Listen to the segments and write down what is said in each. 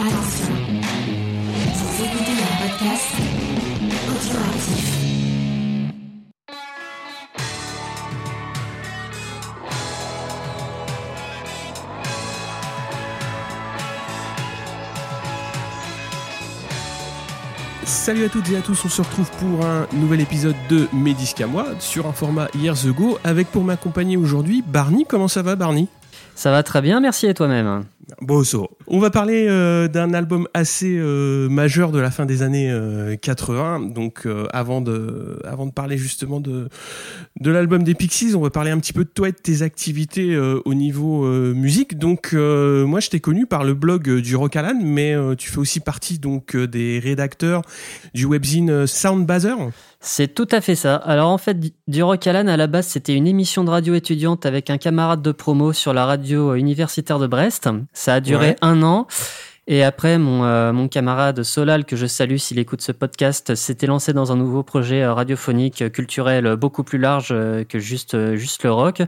Attention, podcast. Salut à toutes et à tous, on se retrouve pour un nouvel épisode de Mes disques à moi sur un format Years Ago avec pour m'accompagner aujourd'hui Barney. Comment ça va Barney? Ça va très bien, merci et toi-même. Va. On va parler euh, d'un album assez euh, majeur de la fin des années euh, 80. Donc, euh, avant de, avant de parler justement de, de l'album des Pixies, on va parler un petit peu de toi et de tes activités au niveau musique. Donc, moi, je t'ai connu par le blog du Rock Alan, mais tu fais aussi partie donc des rédacteurs du webzine Soundbazer. C'est tout à fait ça. Alors en fait, du- Rock Alan, à la base, c'était une émission de radio étudiante avec un camarade de promo sur la radio euh, universitaire de Brest. Ça a duré Ouais. un an. Et après, mon, euh, mon camarade Solal, que je salue s'il écoute ce podcast, s'était lancé dans un nouveau projet euh, radiophonique, euh, culturel, euh, beaucoup plus large que juste, juste le rock.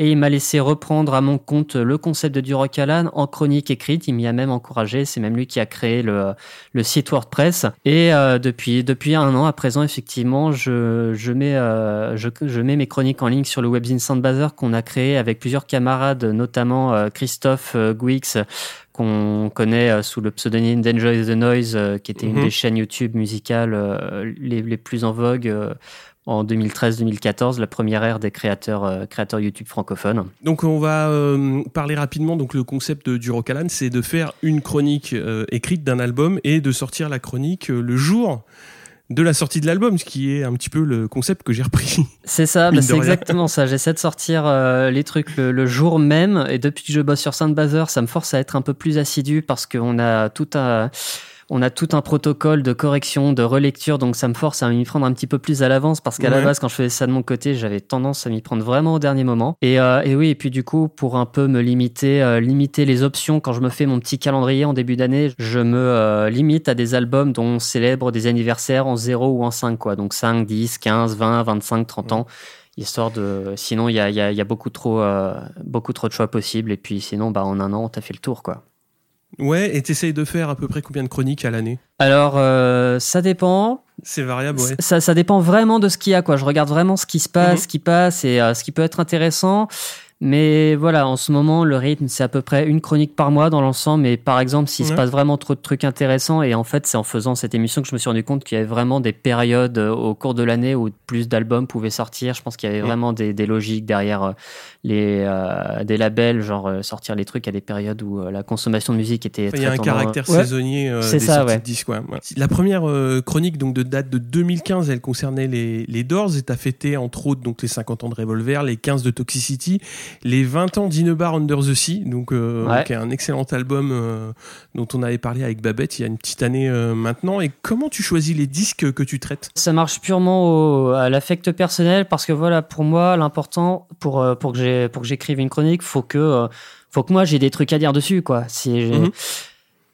Et il m'a laissé reprendre à mon compte le concept de du Rock Alan en chronique écrite. Il m'y a même encouragé. C'est même lui qui a créé le, le site WordPress. Et euh, depuis, depuis un an à présent, effectivement, je, je, mets, euh, je, je mets mes chroniques en ligne sur le webzine Soundbazer qu'on a créé avec plusieurs camarades, notamment Christophe Guix, qu'on connaît euh, sous le pseudonyme d'Enjoy the Noise, euh, qui était Mhm. une des chaînes YouTube musicales euh, les, les plus en vogue. en 2013-2014, la première ère des créateurs, euh, créateurs YouTube francophones. Donc on va euh, parler rapidement. Donc le concept de- du Rock Alan, c'est de faire une chronique euh, écrite d'un album et de sortir la chronique le jour de la sortie de l'album, ce qui est un petit peu le concept que j'ai repris. C'est ça, bah, c'est exactement ça. J'essaie de sortir euh, les trucs le, le jour même. Et depuis que je bosse sur Soundbazer, ça me force à être un peu plus assidu parce qu'on a tout un. On a tout un protocole de correction, de relecture, donc ça me force à m'y prendre un petit peu plus à l'avance parce qu'à la base, quand je faisais ça de mon côté, j'avais tendance à m'y prendre vraiment au dernier moment. Et, euh, et oui, et puis du coup, pour un peu me limiter, euh, limiter les options, quand je me fais mon petit calendrier en début d'année, je me euh, limite à des albums dont on célèbre des anniversaires en 0 ou en 5, quoi. Donc 5, 10, 15, 20, 25, 30 ans histoire de sinon il y a, y a- y a beaucoup trop euh, beaucoup trop de choix possibles et puis sinon bah en un an t'as fait le tour quoi Ouais, et t'essayes de faire à peu près combien de chroniques à l'année? Alors euh, ça dépend C'est variable, ouais. ça, ça dépend vraiment de ce qu'il y a quoi je regarde vraiment ce qui se passe Mhm. ce qui passe et euh, ce qui peut être intéressant mais voilà en ce moment le rythme c'est à peu près une chronique par mois dans l'ensemble mais par exemple s'il se Ouais. passe vraiment trop de trucs intéressants et en fait c'est en faisant cette émission que je me suis rendu compte qu'il y avait vraiment des périodes euh, au cours de l'année où plus d'albums pouvaient sortir je pense qu'il y avait Mhm. vraiment des, des logiques derrière euh, les euh, des labels genre sortir les trucs à des périodes où la consommation de musique était Enfin, Il y a un très caractère Ouais. saisonnier euh, des ça, sorties de disques. La première euh, chronique donc de date de 2015, elle concernait les, les Doors et t'as fêté entre autres donc les 50 ans de Revolver, les 15 de Toxicity, les 20 ans d'In a Bar Under the Sea, donc euh, Ouais. qui est un excellent album euh, dont on avait parlé avec Babette il y a une petite année euh, maintenant. Et comment tu choisis les disques que tu traites? Ça marche purement au- à l'affect personnel parce que voilà, pour moi, l'important pour pour que j'ai pour que j'écrive une chronique, faut que faut que moi j'ai des trucs à dire dessus quoi. Si Mhm.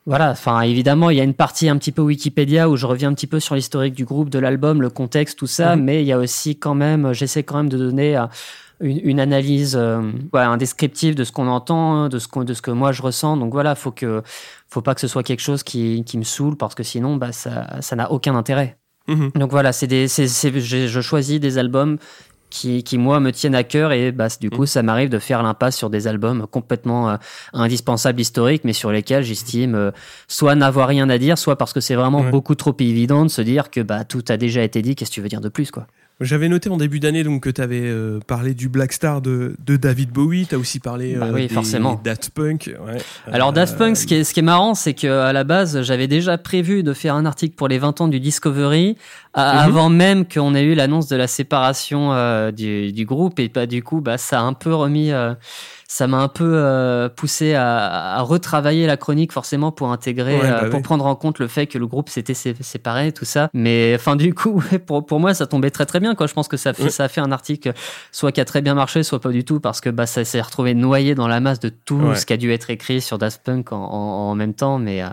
Voilà, enfin évidemment, il y a une partie un petit peu Wikipédia où je reviens un petit peu sur l'historique du groupe, de l'album, le contexte, tout ça, Mhm. mais il y a aussi quand même, j'essaie quand même de donner une, une analyse, euh, ouais, un descriptif de ce qu'on entend, de ce qu'on, de ce que moi je ressens. Donc voilà, faut que, faut pas que ce soit quelque chose qui, qui me saoule parce que sinon, bah ça, ça n'a aucun intérêt. Mhm. Donc voilà, c'est des, je, je choisis des albums qui, qui moi me tiennent à cœur et bah, du coup ça m'arrive de faire l'impasse sur des albums complètement euh, indispensables historiques mais sur lesquels j'estime euh, soit n'avoir rien à dire soit parce que c'est vraiment Ouais. beaucoup trop évident de se dire que bah tout a déjà été dit qu'est-ce que tu veux dire de plus quoi J'avais noté en début d'année donc que tu avais parlé du Black Star de, de David Bowie, tu as aussi parlé Bah euh, oui, des forcément. Daft Punk. ouais. Alors Euh, Daft Punk, ce qui est, ce qui est marrant, c'est que à la base, j'avais déjà prévu de faire un article pour les 20 ans du Discovery à- Mhm. avant même qu'on ait eu l'annonce de la séparation euh, du, du groupe et bah, du coup, bah, ça a un peu remis, euh, ça m'a un peu euh, poussé à, à retravailler la chronique forcément pour intégrer, Ouais, bah euh, pour oui. prendre en compte le fait que le groupe s'était sé- séparé, tout ça. Mais enfin, du coup, ouais, pour, pour moi, ça tombait très très bien. Quoi. Je pense que ça, fait, Ouais. ça a fait un article soit qui a très bien marché, soit pas du tout, parce que bah, ça s'est retrouvé noyé dans la masse de tout ce qui a dû être écrit sur Daft Punk en, en- en même temps. Mais, euh,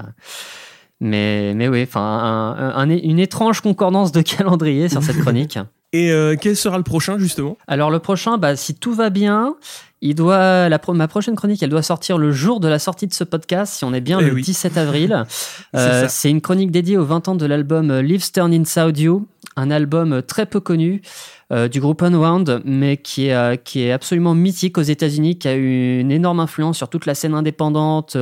mais, mais oui, enfin, un- un- une étrange concordance de calendrier sur cette chronique. Et euh, quel sera le prochain justement? Alors le prochain, bah, si tout va bien, il doit la ma prochaine chronique, elle doit sortir le jour de la sortie de ce podcast, si on est bien Eh le oui. 17 avril. C'est Euh. C'est une chronique dédiée aux 20 ans de l'album Lives Turn Inside You, un album très peu connu euh, du groupe Unwound, mais qui est, euh, qui est absolument mythique aux États-Unis, qui a eu une énorme influence sur toute la scène indépendante.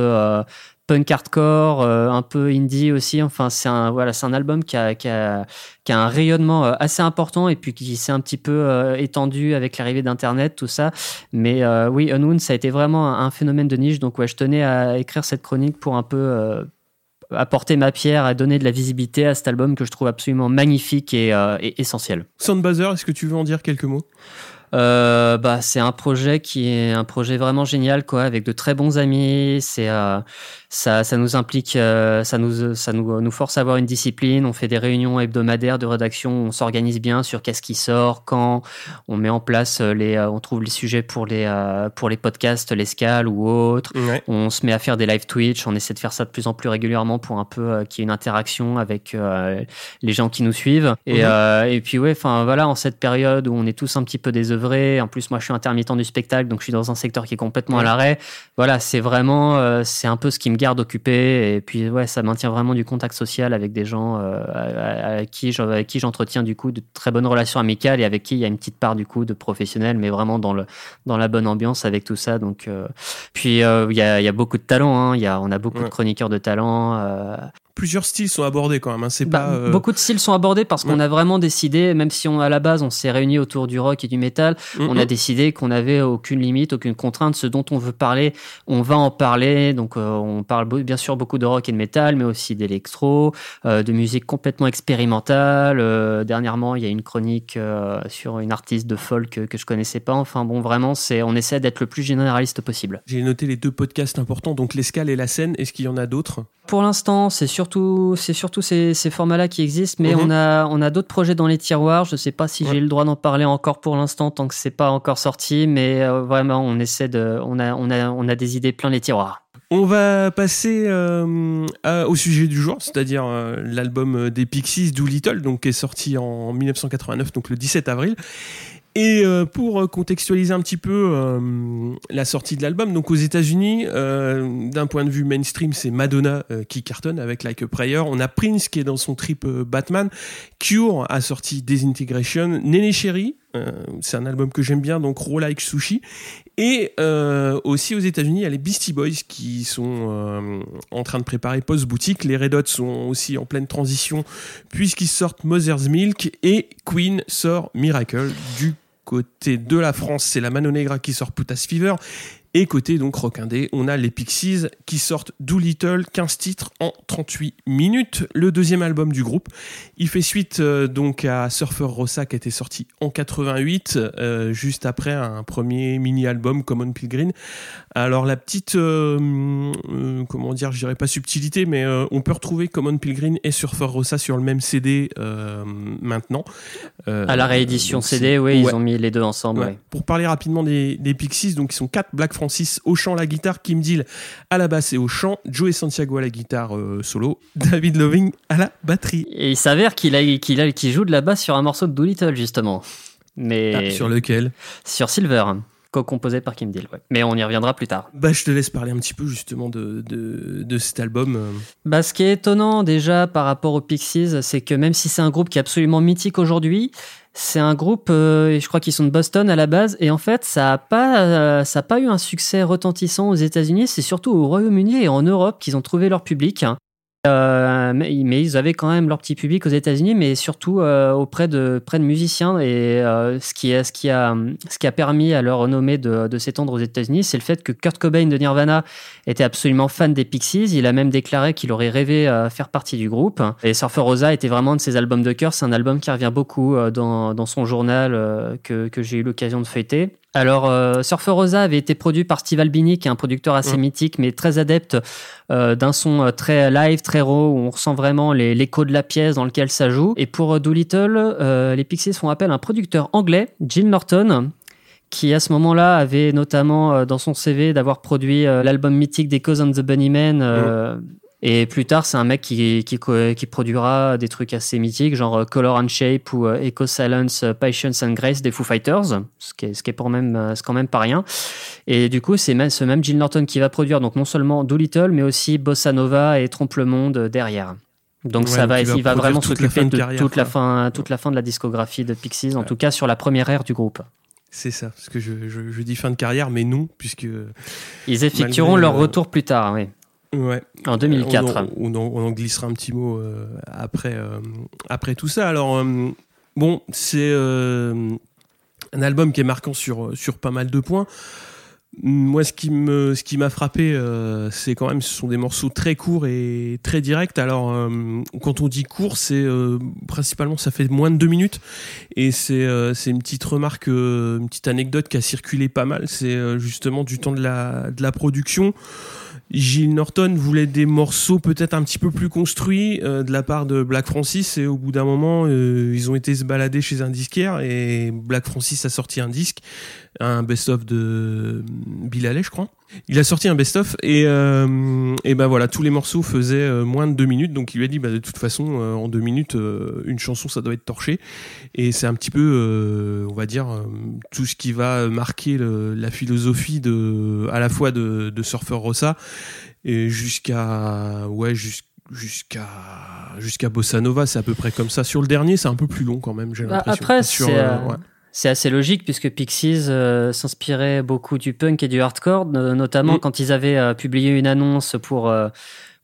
Punk hardcore, euh, un peu indie aussi. Enfin, c'est un voilà, un album qui a, qui a qui a un rayonnement euh, assez important et puis qui s'est un petit peu euh, étendu avec l'arrivée d'Internet, tout ça. Mais oui, Unwound, ça a été vraiment un, phénomène de niche. Donc ouais, je tenais à écrire cette chronique pour un peu apporter ma pierre, à donner de la visibilité à cet album que je trouve absolument magnifique et, et essentiel. Soundbazer, est-ce que tu veux en dire quelques mots? Euh, bah, c'est un projet qui est un projet vraiment génial, quoi, avec de très bons amis. C'est euh, ça, ça nous implique, euh, ça nous, ça nous, nous force à avoir une discipline. On fait des réunions hebdomadaires de rédaction. On s'organise bien sur qu'est-ce qui sort, quand. On met en place les, euh, on trouve les sujets pour les, euh, pour les podcasts, l'escale ou autres. Ouais. On se met à faire des live Twitch, on essaie de faire ça de plus en plus régulièrement pour un peu euh, qu'il y ait une interaction avec euh, les gens qui nous suivent. Et, Mhm. euh, et puis ouais, enfin voilà, en cette période où on est tous un petit peu désœuvrés, en plus moi je suis intermittent du spectacle, donc je suis dans un secteur qui est complètement à l'arrêt. Voilà, c'est vraiment, euh, c'est un peu ce qui me garde occupé. Et puis ouais, ça maintient vraiment du contact social avec des gens euh, à- à- à qui j'en- avec qui j'entretiens du coup de très bonnes relations amicales et avec qui il y a une petite part du coup de professionnel, mais vraiment dans le dans la bonne ambiance avec tout ça. Donc euh, puis il y, a, il y a beaucoup de talent. Hein. Y a, on a beaucoup Ouais. de chroniqueurs de talent. Plusieurs styles sont abordés quand même. Hein. C'est bah, pas. euh, Beaucoup de styles sont abordés parce qu'on ouais. a vraiment décidé, même si on à la base on s'est réunis autour du rock et du métal, on a mhm. décidé qu'on n'avait aucune limite, aucune contrainte. Ce dont on veut parler, on va en parler. Donc euh, on parle bien sûr beaucoup de rock et de métal, mais aussi d'électro, euh, de musique complètement expérimentale. Dernièrement, il y a une chronique sur une artiste de folk que, que je connaissais pas. Enfin bon, vraiment, c'est on essaie d'être le plus généraliste possible. J'ai noté les deux podcasts importants, donc l'escale et la scène. Est-ce qu'il y en a d'autres? Pour l'instant, c'est surtout, c'est surtout ces, ces formats-là qui existent, mais Mhm. on a, on a d'autres projets dans les tiroirs. Je sais pas si Ouais. j'ai le droit d'en parler encore pour l'instant, tant que c'est pas encore sorti, mais euh, vraiment, on essaie de, on a, on a, on a des idées plein les tiroirs. On va passer euh, à- au sujet du jour, c'est-à-dire euh, l'album des Pixies, Doolittle, donc qui est sorti en 1989, donc le 17 avril. Et euh, pour contextualiser un petit peu euh, la sortie de l'album, donc aux États-Unis, euh, d'un point de vue mainstream, c'est Madonna euh, qui cartonne avec Like a Prayer. On a Prince qui est dans son trip euh, Batman. Cure a sorti Disintegration. Nene Cherry, euh, c'est un album que j'aime bien, donc Raw Like Sushi. Et aussi aux États-Unis, il y a les Beastie Boys qui sont en train de préparer Post Boutique. Les Red Hot sont aussi en pleine transition puisqu'ils sortent Mother's Milk et Queen sort Miracle. Du côté de la France, c'est la Mano Negra qui sort Putas Fever. Et côté donc Rock Indé, on a les Pixies qui sortent Doolittle, 15 titres en 38 minutes, le deuxième album du groupe. Il fait suite euh, donc à Surfer Rosa qui a été sorti en 88, euh, juste après un premier mini-album Common Pilgrim. Alors la petite, euh, euh, comment dire, je dirais pas subtilité, mais on peut retrouver Common Pilgrim et Surfer Rosa sur le même CD maintenant. À la réédition CD, oui, ouais. ils ont mis les deux ensemble. Ouais. ouais. Pour parler rapidement des, des Pixies, donc ils sont quatre Black Francis au chant, la guitare, Kim Deal à la basse et au chant, Joey Santiago à la guitare euh, solo, David Loving à la batterie. Et il s'avère qu'il a, qu'il a, qu'il joue de la basse sur un morceau de Doolittle justement, mais Ah, sur lequel? Sur Silver, co-composé par Kim Deal. ouais. Mais on y reviendra plus tard. Bah, je te laisse parler un petit peu justement de, de, de cet album. euh. Bah, ce qui est étonnant déjà par rapport aux Pixies, c'est que même si c'est un groupe qui est absolument mythique aujourd'hui, c'est un groupe, euh, je crois qu'ils sont de Boston à la base, et en fait, ça n'a pas, euh, pas eu un succès retentissant aux États-Unis. C'est surtout au Royaume-Uni et en Europe qu'ils ont trouvé leur public. Euh, mais, ils avaient quand même leur petit public aux États-Unis, mais surtout euh, auprès de près de musiciens. Et euh, ce qui a ce qui a ce qui a permis à leur renommée de, de s'étendre aux États-Unis, c'est le fait que Kurt Cobain de Nirvana était absolument fan des Pixies. Il a même déclaré qu'il aurait rêvé à faire partie du groupe. Et Surfer Rosa était vraiment un de ses albums de cœur. C'est un album qui revient beaucoup euh, dans, dans son journal euh, que, que j'ai eu l'occasion de feuilleter. Alors, euh, Surfer Rosa avait été produit par Steve Albini, qui est un producteur assez Mm. mythique, mais très adepte euh, d'un son euh, très live, très raw, où on ressent vraiment les- l'écho de la pièce dans lequel ça joue. Et pour euh, Doolittle, euh, les Pixies font appel à un producteur anglais, Jill Norton, qui à ce moment-là avait notamment euh, dans son CV d'avoir produit l'album mythique des Cause and the Bunnymen, euh, Et plus tard, c'est un mec qui, qui, qui, produira des trucs assez mythiques, genre euh, Color and Shape ou euh, Echo Silence, euh, Patience and Grace des Foo Fighters, ce qui est, ce qui est pour même, quand même pas rien. Et du coup, c'est même, ce même Jill Norton qui va produire donc non seulement Doolittle, mais aussi Bossa Nova et Trompe le Monde derrière. Donc ça va, il va vraiment s'occuper de, toute la fin, toute la fin de la discographie de Pixies, en tout cas sur la première ère du groupe. C'est ça, parce que je, je, dis fin de carrière, mais non, puisque ils effectueront leur retour plus tard, oui. Ouais. En 2004. On, en, glissera un petit mot euh, après, euh, après tout ça. Alors, euh, bon, c'est un album qui est marquant sur, sur pas mal de points. Moi, ce qui me, ce qui m'a frappé, c'est quand même, ce sont des morceaux très courts et très directs. Alors, quand on dit court, c'est principalement, ça fait moins de deux minutes, et c'est, c'est une petite remarque, une petite anecdote qui a circulé pas mal. C'est justement du temps de la, de la production. Gilles Norton voulait des morceaux peut-être un petit peu plus construits euh, de la part de Black Francis et au bout d'un moment euh, ils ont été se balader chez un disquaire et Black Francis a sorti un disque un best-of de Bill Haley, je crois. Il a sorti un best-of et, euh, et ben voilà, tous les morceaux faisaient euh, moins de deux minutes, donc il lui a dit bah, de toute façon euh, en deux minutes une chanson ça doit être torché et c'est un petit peu, on va dire, tout ce qui va marquer la philosophie de à la fois de, de Surfer Rossa et jusqu'à ouais jusqu'à jusqu'à Bossa Nova, c'est à peu près comme ça. Sur le dernier, c'est un peu plus long quand même, j'ai bah, l'impression. Après, c'est c'est assez logique puisque Pixies euh, s'inspirait beaucoup du punk et du hardcore, notamment mm. quand ils avaient euh, publié une annonce pour euh,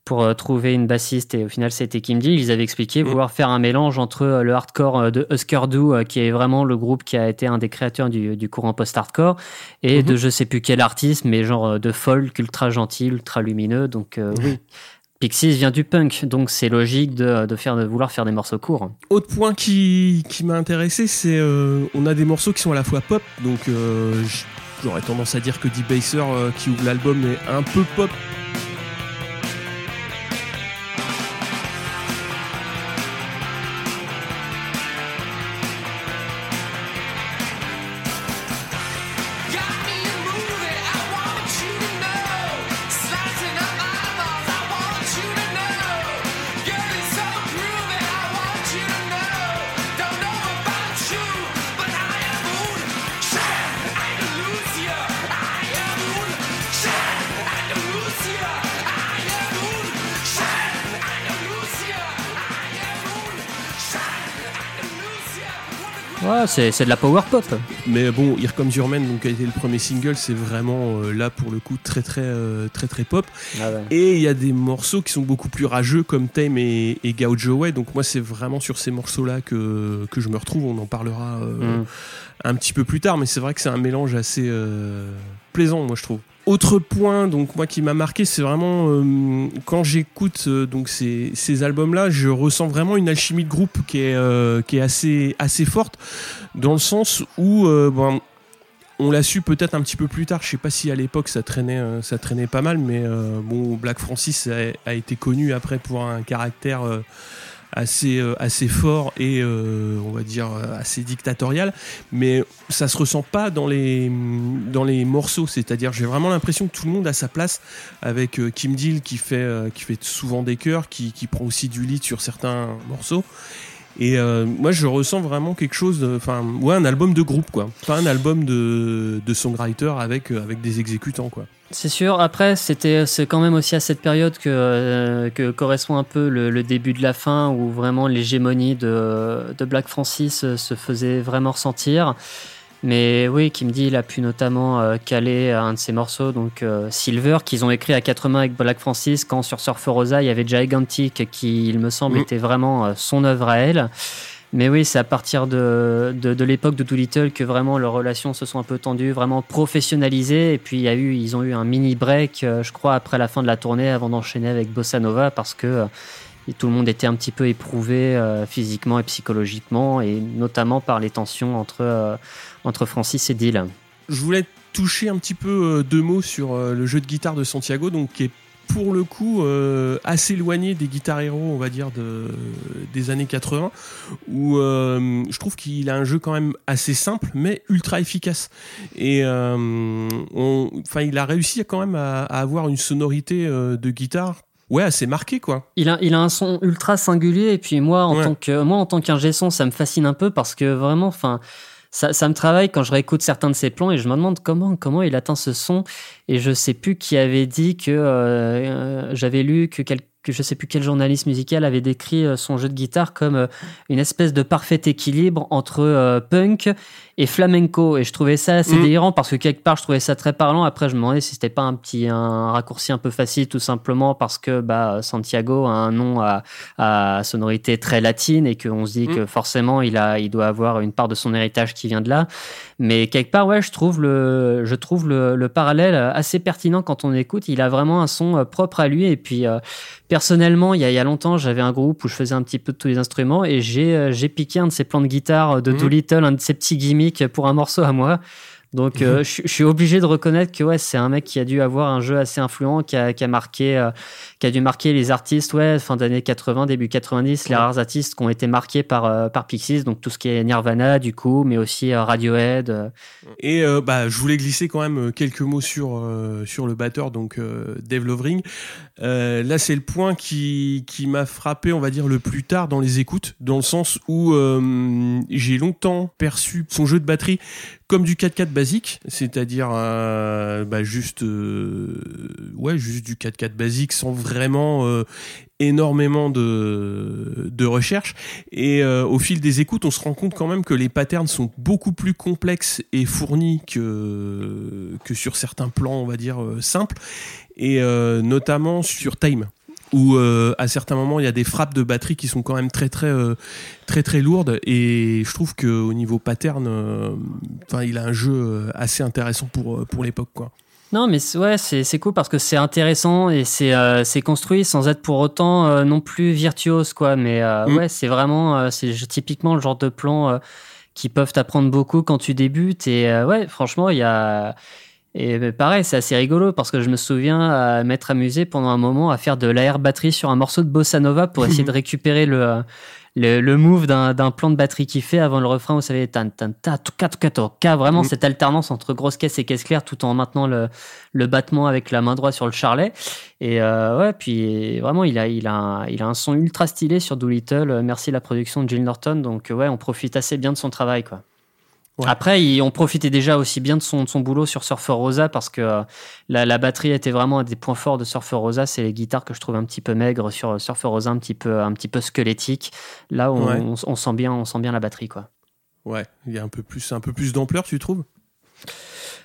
pour trouver une bassiste et au final c'était Kim Deal. Ils avaient expliqué mm. vouloir faire un mélange entre le hardcore de Husker Du, qui est vraiment le groupe qui a été un des créateurs du, du courant post-hardcore, et mm-hmm. de je sais plus quel artiste, mais genre de folk ultra gentil, ultra lumineux. Donc oui, Pixies vient du punk, donc c'est logique de, faire, de vouloir faire des morceaux courts. Autre point qui, m'a intéressé, c'est euh, on a des morceaux qui sont à la fois pop, donc euh, j'aurais tendance à dire que D-Baser euh, qui ouvre l'album est un peu pop c'est de la power pop. Mais bon, Here Comes Your Man, donc, qui a été le premier single, c'est vraiment euh, là pour le coup très très euh, très très, pop. Ah et il y a des morceaux qui sont beaucoup plus rageux comme Tame et, et Gaucho Way. Donc moi, c'est vraiment sur ces morceaux-là que, que je me retrouve. On en parlera euh, mm. un petit peu plus tard, mais c'est vrai que c'est un mélange assez plaisant, moi je trouve. Autre point donc moi qui m'a marqué, c'est vraiment euh, quand j'écoute euh, donc ces, albums-là, je ressens vraiment une alchimie de groupe qui est euh, qui est assez assez forte dans le sens où bon, on l'a su peut-être un petit peu plus tard. Je sais pas si à l'époque ça traînait ça traînait pas mal, mais bon Black Francis a, été connu après pour un caractère assez euh, assez fort et euh, on va dire assez dictatorial. Mais ça se ressent pas dans les dans les morceaux. C'est-à-dire j'ai vraiment l'impression que tout le monde a sa place avec euh, Kim Deal qui fait qui fait souvent des chœurs qui, qui prend aussi du lead sur certains morceaux et moi, je ressens vraiment quelque chose, enfin, ouais, un album de groupe, quoi. Pas un album de, de songwriter avec, avec des exécutants, quoi. C'est sûr. Après, c'était c'est quand même aussi à cette période que, euh, que correspond un peu le, début de la fin, où vraiment l'hégémonie de, de Black Francis euh, se faisait vraiment ressentir. Mais oui, Kim Deal a pu notamment euh, caler un de ses morceaux, donc Silver, qu'ils ont écrit à quatre mains avec Black Francis, quand sur Surfer Rosa, il y avait Gigantic, qui, il me semble, mm. était vraiment son œuvre à elle. Mais oui, c'est à partir de, de, l'époque de Doolittle que vraiment leurs relations se sont un peu tendues, vraiment professionnalisées. Et puis il y a eu, ils ont eu un mini break, euh, je crois, après la fin de la tournée, avant d'enchaîner avec Bossa Nova, parce que euh, tout le monde était un petit peu éprouvé euh, physiquement et psychologiquement, et notamment par les tensions entre, entre Francis et Dill. Je voulais toucher un petit peu deux mots sur le jeu de guitare de Santiago, donc qui est pour le coup euh, assez éloigné des guitares héros, on va dire, de, des années 80, où euh, je trouve qu'il a un jeu quand même assez simple, mais ultra efficace. Et euh, enfin, il a réussi quand même à, avoir une sonorité de guitare ouais, assez marqué, quoi. Il a, il a un son ultra singulier et puis moi, en Ouais. tant que, moi, en tant qu'ingé son, ça me fascine un peu parce que vraiment, enfin, ça, ça me travaille quand je réécoute certains de ses plans et je me demande comment, comment il atteint ce son. Et je sais plus qui avait dit que euh, euh, j'avais lu que quel- que je sais plus quel journaliste musical avait décrit euh, son jeu de guitare comme euh, une espèce de parfait équilibre entre euh, punk et flamenco et je trouvais ça assez Mm. délirant parce que quelque part je trouvais ça très parlant après je me demandais si c'était pas un petit un raccourci un peu facile tout simplement parce que bah Santiago a un nom à, à sonorité très latine et qu'on se dit Mm. que forcément il a il doit avoir une part de son héritage qui vient de là mais quelque part ouais je trouve le je trouve le, le parallèle assez pertinent quand on écoute. Il a vraiment un son euh, propre à lui. Et puis euh, personnellement il y a, il y a longtemps j'avais un groupe où je faisais un petit peu de tous les instruments et j'ai euh, j'ai piqué un de ses plans de guitare de Mhm. Doolittle un de ses petits gimmicks pour un morceau à moi donc euh, je je suis obligé de reconnaître que ouais c'est un mec qui a dû avoir un jeu assez influent qui a, qui a marqué euh, qui a dû marquer les artistes ouais fin d'année 80 début 90 les rares artistes qui ont été marqués par euh, par Pixies donc tout ce qui est Nirvana du coup mais aussi Radiohead Et bah, je voulais glisser quand même quelques mots sur sur le batteur, donc Dave Lovering. Là, c'est le point qui qui m'a frappé, on va dire, le plus tard dans les écoutes, dans le sens où j'ai longtemps perçu son jeu de batterie comme du 4-4 basique, c'est-à-dire euh, bah, juste euh, ouais, juste du 4-4 basique sans vraiment euh, énormément de recherche. Et au fil des écoutes, on se rend compte quand même que les patterns sont beaucoup plus complexes et fournis que, que sur certains plans, on va dire, simples. Et notamment sur Time, où euh, à certains moments, il y a des frappes de batterie qui sont quand même très, très, euh, très, très lourdes. Et je trouve qu'au niveau pattern, euh, enfin, il a un jeu assez intéressant pour, pour l'époque, quoi. Non, mais ouais, c'est c'est cool parce que c'est intéressant et c'est euh, c'est construit sans être pour autant euh, non plus virtuose, quoi. Mais euh, Mm. ouais, c'est vraiment, c'est typiquement le genre de plan qui peuvent t'apprendre beaucoup quand tu débutes. Et ouais, franchement, il y a. Et ben, pareil, c'est assez rigolo parce que je me souviens à m'être amusé pendant un moment à faire de l'air batterie sur un morceau de bossa nova pour essayer de récupérer le le, le move d'un plan de batterie qui fait avant le refrain, vous savez, tan tan ta tuka tuka tuka, vraiment cette alternance entre grosse caisse et caisse claire tout en maintenant le, le battement avec la main droite sur le charlet. Et euh, ouais, puis vraiment, il a, il, a un, il a un son ultra stylé sur Doolittle. Euh, Merci la production de Jill Norton. Donc euh, ouais, on profite assez bien de son travail, quoi. Ouais. Après, il- on profitait déjà aussi bien de son, de son boulot sur Surfer Rosa parce que euh, la, la batterie était vraiment un des points forts de Surfer Rosa. C'est les guitares que je trouve un petit peu maigres sur Surfer Rosa, un petit peu, un petit peu squelettique. Là, on, Ouais. on, on sent bien, on sent bien la batterie, quoi. Ouais, il y a un peu plus, un peu plus d'ampleur, tu trouves?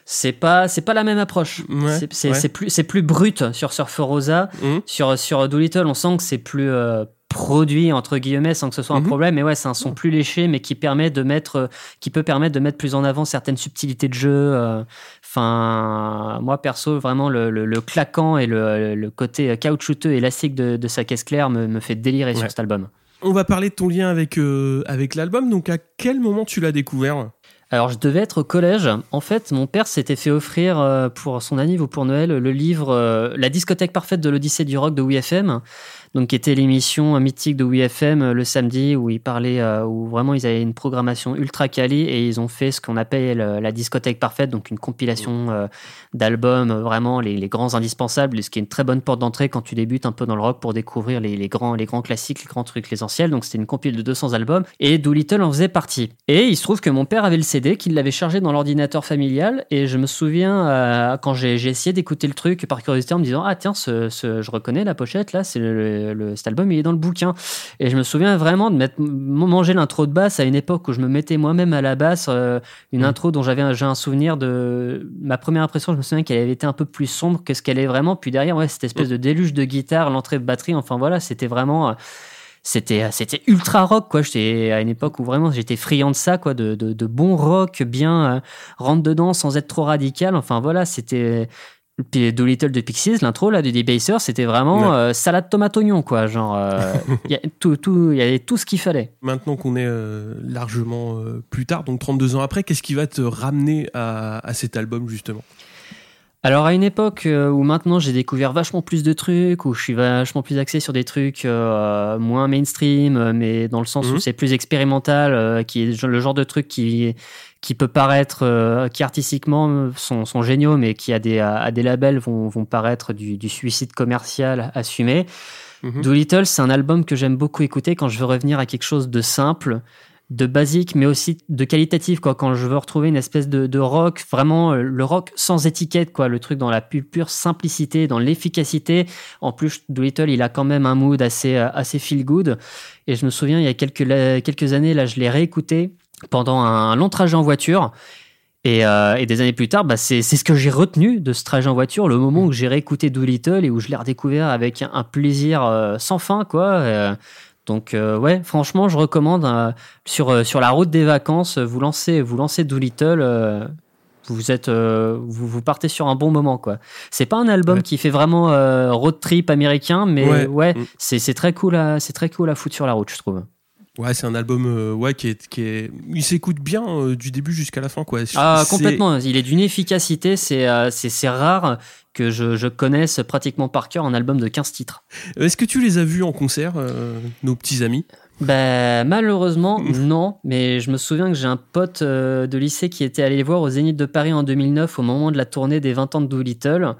C'est pas, c'est pas la même approche. Ouais, c'est ouais. plus, c'est plus brut sur Surfer Rosa. Hum Sur, sur Doolittle, on sent que c'est plus euh, produit, entre guillemets, sans que ce soit un Mhm. problème. Mais ouais, c'est un son plus léché, mais qui, permet de mettre, euh, qui peut permettre de mettre plus en avant certaines subtilités de jeu. euh. Enfin, moi, perso, vraiment, le, le- le claquant et le, le côté caoutchouteux et élastique de, de sa caisse claire me, me fait délirer Ouais. sur cet album. On va parler de ton lien avec, euh, avec l'album. Donc, à quel moment tu l'as découvert? Alors, je devais être au collège. En fait, mon père s'était fait offrir euh, pour son anniv ou pour Noël le livre euh, La discothèque parfaite de l'Odyssée du rock de WFM. Donc, qui était l'émission mythique de WFM euh, le samedi où ils parlaient, euh, où vraiment ils avaient une programmation ultra quali et ils ont fait ce qu'on appelle euh, la discothèque parfaite, donc une compilation euh, d'albums, vraiment les, les grands indispensables, ce qui est une très bonne porte d'entrée quand tu débutes un peu dans le rock pour découvrir les, les grands, les grands classiques, les grands trucs, l'essentiel. Donc, c'était une compile de 200 albums et Doolittle en faisait partie. Et il se trouve que mon père avait le CD, qu'il l'avait chargé dans l'ordinateur familial et je me souviens euh, quand j'ai j'ai essayé d'écouter le truc par curiosité en me disant ah tiens ce, ce- je reconnais la pochette là c'est le, le- cet album il est dans le bouquin. Et je me souviens vraiment de mettre manger l'intro de basse à une époque où je me mettais moi-même à la basse euh, une Mm. intro dont j'avais un- j'ai un souvenir de ma première impression je me souviens qu'elle avait été un peu plus sombre que ce qu'elle est vraiment. Puis derrière ouais cette espèce de déluge de guitare l'entrée de batterie enfin voilà c'était vraiment euh, c'était c'était ultra rock quoi. J'étais à une époque où vraiment j'étais friand de ça quoi de, de, de bon rock bien euh, rentre dedans sans être trop radical. Enfin voilà c'était puis Doolittle de Pixies l'intro là du Debaser c'était vraiment Ouais. euh, salade tomate oignon quoi genre euh, il y a tout tout il y avait tout ce qu'il fallait Maintenant qu'on est euh, largement euh, plus tard, donc 32 ans après, qu'est-ce qui va te ramener à, à cet album, justement? Alors à une époque euh, où maintenant j'ai découvert vachement plus de trucs, où je suis vachement plus axé sur des trucs euh, moins mainstream, euh, mais dans le sens où Mhm. c'est plus expérimental, euh, qui est le genre de truc qui qui peut paraître, euh, qui artistiquement euh, sont, sont géniaux, mais qui à des à des labels vont vont paraître du, du suicide commercial assumé. Mhm. Doolittle, c'est un album que j'aime beaucoup écouter quand je veux revenir à quelque chose de simple, de basique, mais aussi de qualitatif, quoi. Quand je veux retrouver une espèce de, de rock, vraiment euh, le rock sans étiquette, quoi. Le truc dans la pu- pure simplicité, dans l'efficacité. En plus, Doolittle, il a quand même un mood assez, euh, assez feel good. Et je me souviens, il y a quelques, quelques années, là, je l'ai réécouté pendant un long trajet en voiture. Et, euh, et des années plus tard, bah, c'est ce que j'ai retenu de ce trajet en voiture, le moment où j'ai réécouté Doolittle et où je l'ai redécouvert avec un, un plaisir euh, sans fin, quoi. Euh, donc ouais, franchement, je recommande sur sur la route des vacances, vous lancez vous lancez Doolittle, vous êtes euh, vous, vous partez sur un bon moment, quoi. C'est pas un album Ouais. qui fait vraiment euh, road trip américain, mais Ouais. ouais, Mm. c'est c'est très cool à c'est très cool à foutre sur la route, je trouve. Ouais, c'est un album euh, ouais, qui, est, qui est. Il s'écoute bien euh, du début jusqu'à la fin, quoi. Ah, complètement. Il est d'une efficacité, c'est euh, c'est c'est rare que je, je connaisse pratiquement par cœur un album de 15 titres. Est-ce que tu les as vus en concert, nos petits amis? Ben, malheureusement, non. Mais je me souviens que j'ai un pote euh, de lycée qui était allé les voir au Zénith de Paris en 2009 au moment de la tournée des 20 ans de Doolittle.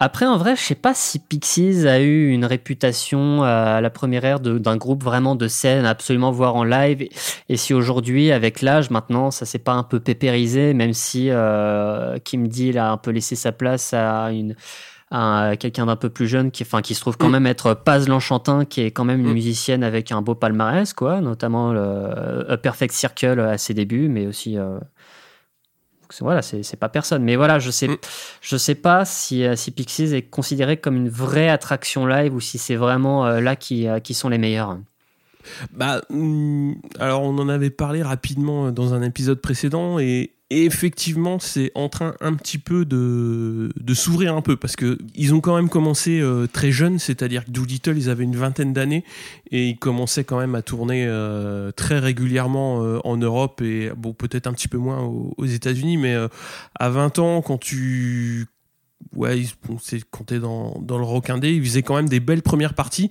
Après, en vrai, je sais pas si Pixies a eu une réputation euh, à la première ère d'un groupe vraiment de scène à absolument voir en live. Et, et si aujourd'hui, avec l'âge, maintenant, ça s'est pas un peu pépérisé, même si euh, Kim Deal a un peu laissé sa place à une à quelqu'un d'un peu plus jeune qui, enfin, qui se trouve quand Mm. même être Paz L'Enchantin, qui est quand même une Mm. musicienne avec un beau palmarès, quoi, notamment le A Perfect Circle à ses débuts, mais aussi. euh, voilà, c'est pas personne. Mais voilà, je sais, Mm. je sais pas si, euh, si Pixies est considéré comme une vraie attraction live ou si c'est vraiment euh, là qui, euh, qui sont les meilleurs. Bah, alors on en avait parlé rapidement dans un épisode précédent et, et effectivement c'est en train un petit peu de, de s'ouvrir un peu parce que ils ont quand même commencé euh, très jeunes, c'est-à-dire que Doolittle ils avaient une vingtaine d'années et ils commençaient quand même à tourner euh, très régulièrement euh, en Europe et bon peut-être un petit peu moins aux, États-Unis, mais à 20 ans quand tu ouais, bon, c'est quand t'es dans, dans le rock indé, ils faisaient quand même des belles premières parties.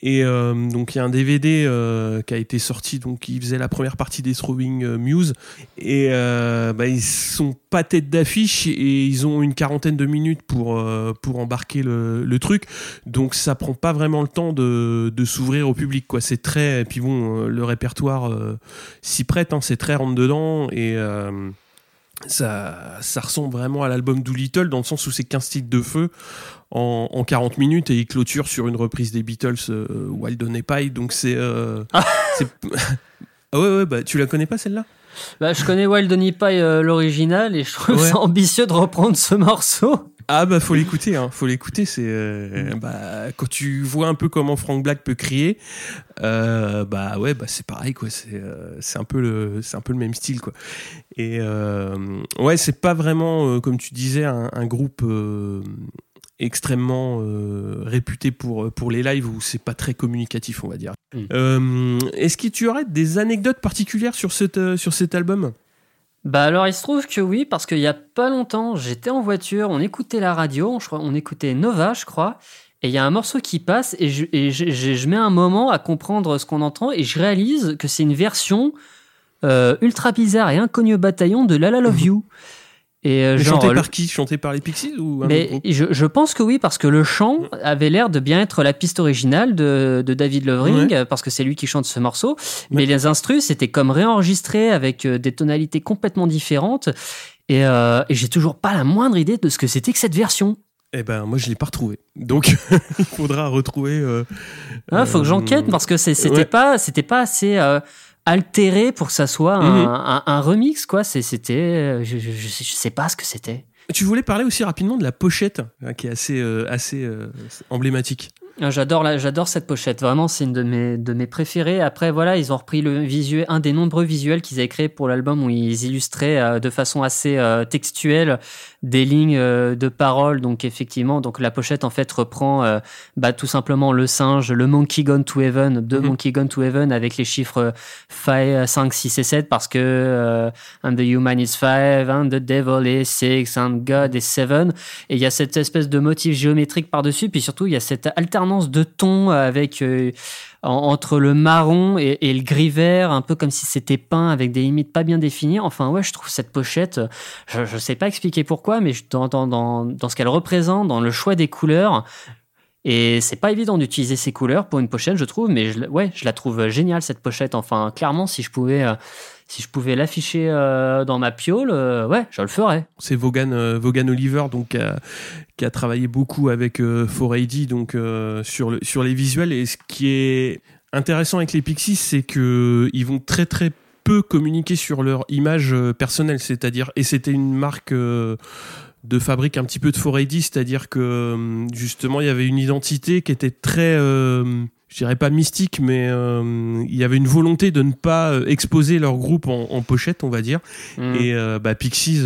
Et euh, donc il y a un DVD euh, qui a été sorti, donc il faisait la première partie des Throwing euh, Muse. Et euh, bah, ils sont pas tête d'affiche et ils ont une quarantaine de minutes pour, euh, pour embarquer le, le truc. Donc ça prend pas vraiment le temps de, de s'ouvrir au public. quoi. C'est très. Et puis bon, euh, le répertoire s'y prête, hein, c'est très rentre dedans. Et. ça, ça ressemble vraiment à l'album Doolittle dans le sens où c'est 15 titres de feu en, en 40 minutes et il clôture sur une reprise des Beatles euh, Wild on Pie. Donc c'est euh, ah ouais ouais bah tu la connais pas celle-là? Bah, je connais Wild Honey Pie, euh, l'original, et je trouve Ouais. ça ambitieux de reprendre ce morceau. ah bah faut l'écouter hein. Faut l'écouter c'est euh, bah quand tu vois un peu comment Frank Black peut crier euh, bah ouais bah c'est pareil quoi. C'est euh, c'est un peu le c'est un peu le même style quoi. Et ouais c'est pas vraiment comme tu disais un, un groupe extrêmement euh, réputé pour pour les lives où c'est pas très communicatif on va dire Mm. Euh, est-ce que tu aurais des anecdotes particulières sur cette euh, sur cet album? Bah alors il se trouve que oui, parce qu'il y a pas longtemps, j'étais en voiture, on écoutait la radio, je crois, on écoutait Nova, je crois, et il y a un morceau qui passe, et je, et je, je- je mets un moment à comprendre ce qu'on entend, et je réalise que c'est une version euh, ultra bizarre et inconnue au bataillon de La La Love You. Et euh, genre, chanté par qui? Chanté par les Pixies ou mais je, je pense que oui, parce que le chant avait l'air de bien être la piste originale de, de David Lovering, parce que c'est lui qui chante ce morceau. Mais les instrus, c'était comme réenregistré avec euh, des tonalités complètement différentes. Et, euh, et j'ai toujours pas la moindre idée de ce que c'était que cette version. Eh ben, moi, je l'ai pas retrouvé. Donc, il faudra retrouver. euh, Il faut que j'enquête parce que c'était ouais. pas, c'était pas assez altéré pour que ça soit un, Mhm. un- un remix, quoi. C'est- C'était, euh, je, je sais pas ce que c'était. Tu voulais parler aussi rapidement de la pochette, hein, qui est assez, euh, assez euh, emblématique. Ah, J'adore la- j'adore cette pochette. Vraiment, c'est une de mes de mes préférées. Après, voilà, ils ont repris le visuel, un des nombreux visuels qu'ils avaient créé pour l'album où ils illustraient euh, de façon assez euh, textuelle des lignes euh, de paroles. Donc effectivement, donc la pochette en fait reprend euh, bah, tout simplement le singe, le Monkey Gone to Heaven, de Mhm. Monkey Gone to Heaven avec les chiffres 5, 5 6 et 7 parce que euh, and the human is 5 and the devil is 6 and God is 7 et il y a cette espèce de motif géométrique par-dessus, puis surtout il y a cette alternance de tons avec euh, en- entre le marron et, le gris vert, un peu comme si c'était peint avec des limites pas bien définies. Enfin ouais, je trouve cette pochette, je, je sais pas expliquer pourquoi, mais dans, dans, dans, ce qu'elle représente, dans le choix des couleurs. Et c'est pas évident d'utiliser ces couleurs pour une pochette, je trouve, mais je, ouais, je la trouve géniale cette pochette. Enfin, clairement, si je pouvais, euh, si je pouvais l'afficher euh, dans ma piole, euh, ouais, je le ferais. C'est Vaughan, euh, Vaughan Oliver donc qui a, travaillé beaucoup avec euh, 4AD donc sur sur les visuels et ce qui est intéressant avec les Pixies c'est que ils vont très très peu communiquer sur leur image personnelle c'est-à-dire et c'était une marque de fabrique un petit peu de 4AD c'est-à-dire que euh, justement il y avait une identité qui était très euh, je dirais pas mystique, mais euh, il y avait une volonté de ne pas euh, exposer leur groupe en, en pochette, on va dire. Mm. Et euh, bah, Pixies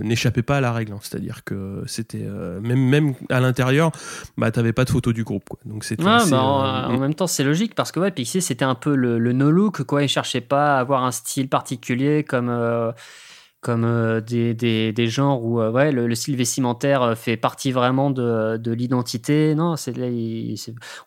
n'échappait pas à la règle, hein. c'est-à-dire que c'était même même à l'intérieur, bah t'avais pas de photo du groupe, quoi. Donc c'était Ouais, assez, bah, en, en même temps, c'est logique parce que ouais, Pixies c'était un peu le, le no look quoi. Ils cherchaient pas à avoir un style particulier comme comme euh, des, des, des genres où euh, ouais le, le style vestimentaire euh, fait partie vraiment de, de l'identité. Non, c'est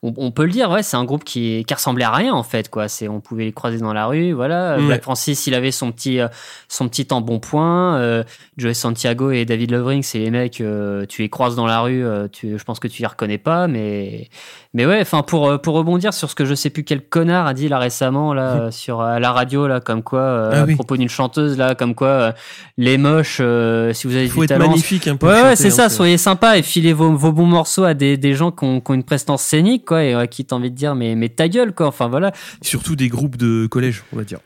on, on peut le dire. Ouais, c'est un groupe qui qui ressemblait à rien en fait quoi. C'est on pouvait les croiser dans la rue. Voilà. Black Francis, il avait son petit son petit embonpoint. Euh, Joey Santiago et David Lovering, c'est les mecs, tu les croises dans la rue, tu, je pense que tu les reconnais pas, mais, mais ouais, enfin pour pour rebondir sur ce que je sais plus quel connard a dit là récemment là sur à la radio là, comme quoi Ah à oui. propos d'une chanteuse là, comme quoi les moches, euh, si vous avez faut du être talent, magnifique un peu. Ouais, ouais, c'est hein, ça. Soyez sympa et filez vos, vos bons morceaux à des, des gens qui ont, qui ont une prestance scénique, quoi, et euh, qui t'ont envie de dire, mais, mais ta gueule, quoi. Enfin, voilà. Surtout des groupes de collège, on va dire.